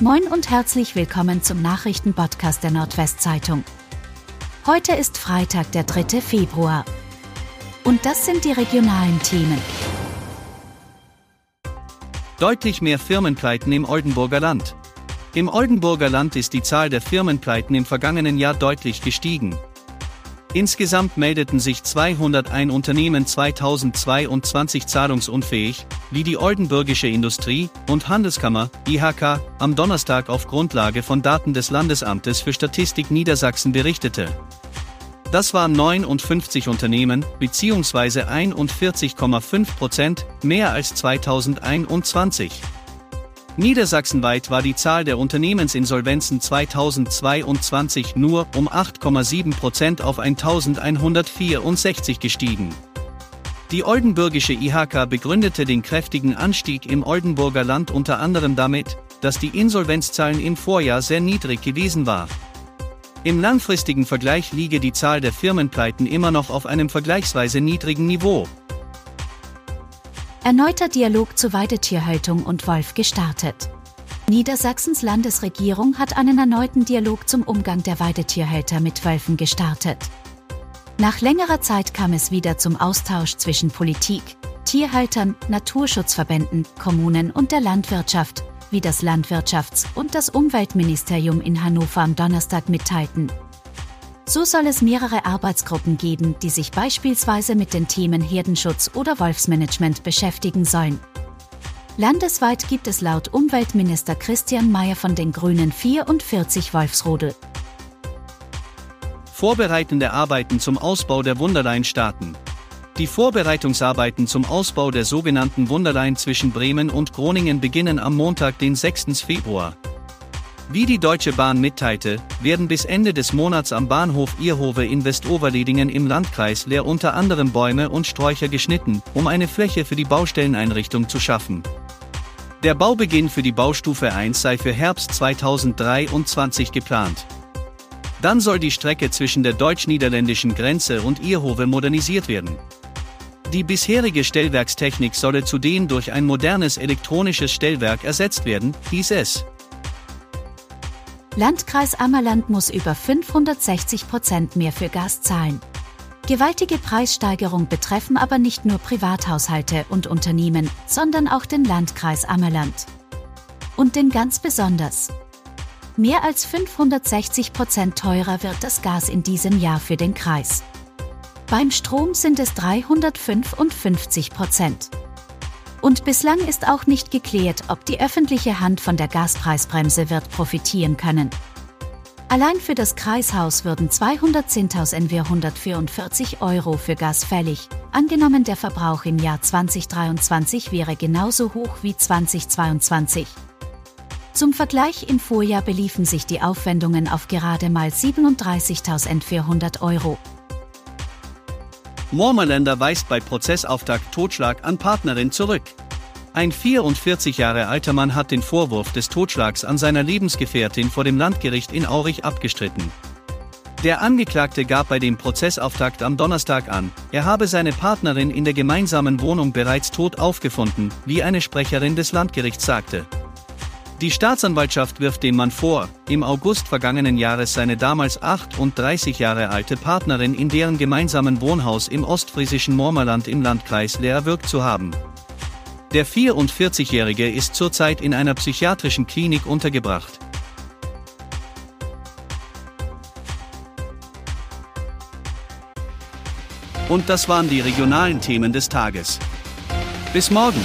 Moin und herzlich willkommen zum Nachrichtenpodcast der Nordwestzeitung. Heute ist Freitag, der 3. Februar. Und das sind die regionalen Themen. Deutlich mehr Firmenpleiten im Oldenburger Land. Im Oldenburger Land ist die Zahl der Firmenpleiten im vergangenen Jahr deutlich gestiegen. Insgesamt meldeten sich 201 Unternehmen 2022 zahlungsunfähig, wie die Oldenburgische Industrie- und Handelskammer IHK am Donnerstag auf Grundlage von Daten des Landesamtes für Statistik Niedersachsen berichtete. Das waren 59 Unternehmen bzw. 41,5 Prozent mehr als 2021. Niedersachsenweit war die Zahl der Unternehmensinsolvenzen 2022 nur um 8,7 Prozent auf 1164 gestiegen. Die oldenburgische IHK begründete den kräftigen Anstieg im Oldenburger Land unter anderem damit, dass die Insolvenzzahlen im Vorjahr sehr niedrig gewesen war. Im langfristigen Vergleich liege die Zahl der Firmenpleiten immer noch auf einem vergleichsweise niedrigen Niveau. Erneuter Dialog zur Weidetierhaltung und Wolf gestartet. Niedersachsens Landesregierung hat einen erneuten Dialog zum Umgang der Weidetierhalter mit Wölfen gestartet. Nach längerer Zeit kam es wieder zum Austausch zwischen Politik, Tierhaltern, Naturschutzverbänden, Kommunen und der Landwirtschaft, wie das Landwirtschafts- und das Umweltministerium in Hannover am Donnerstag mitteilten. So soll es mehrere Arbeitsgruppen geben, die sich beispielsweise mit den Themen Herdenschutz oder Wolfsmanagement beschäftigen sollen. Landesweit gibt es laut Umweltminister Christian Mayer von den Grünen 44 Wolfsrudel. Vorbereitende Arbeiten zum Ausbau der Wunderlein starten. Die Vorbereitungsarbeiten zum Ausbau der sogenannten Wunderlein zwischen Bremen und Groningen beginnen am Montag, den 6. Februar. Wie die Deutsche Bahn mitteilte, werden bis Ende des Monats am Bahnhof Irhove in Westoverledingen im Landkreis Leer unter anderem Bäume und Sträucher geschnitten, um eine Fläche für die Baustelleneinrichtung zu schaffen. Der Baubeginn für die Baustufe 1 sei für Herbst 2023 geplant. Dann soll die Strecke zwischen der deutsch-niederländischen Grenze und Irhove modernisiert werden. Die bisherige Stellwerkstechnik solle zudem durch ein modernes elektronisches Stellwerk ersetzt werden, hieß es. Landkreis Ammerland muss über 560 Prozent mehr für Gas zahlen. Gewaltige Preissteigerungen betreffen aber nicht nur Privathaushalte und Unternehmen, sondern auch den Landkreis Ammerland. Und den ganz besonders. Mehr als 560 Prozent teurer wird das Gas in diesem Jahr für den Kreis. Beim Strom sind es 355 Prozent. Und bislang ist auch nicht geklärt, ob die öffentliche Hand von der Gaspreisbremse wird profitieren können. Allein für das Kreishaus würden 210.000 NW 144 Euro für Gas fällig. Angenommen, der Verbrauch im Jahr 2023 wäre genauso hoch wie 2022. Zum Vergleich im Vorjahr beliefen sich die Aufwendungen auf gerade mal 37.400 Euro. Mormerländer weist bei Prozessauftakt Totschlag an Partnerin zurück. Ein 44 Jahre alter Mann hat den Vorwurf des Totschlags an seiner Lebensgefährtin vor dem Landgericht in Aurich abgestritten. Der Angeklagte gab bei dem Prozessauftakt am Donnerstag an, er habe seine Partnerin in der gemeinsamen Wohnung bereits tot aufgefunden, wie eine Sprecherin des Landgerichts sagte. Die Staatsanwaltschaft wirft dem Mann vor, im August vergangenen Jahres seine damals 38 Jahre alte Partnerin in deren gemeinsamen Wohnhaus im ostfriesischen Mormerland im Landkreis Leer erwürgt zu haben. Der 44-Jährige ist zurzeit in einer psychiatrischen Klinik untergebracht. Und das waren die regionalen Themen des Tages. Bis morgen!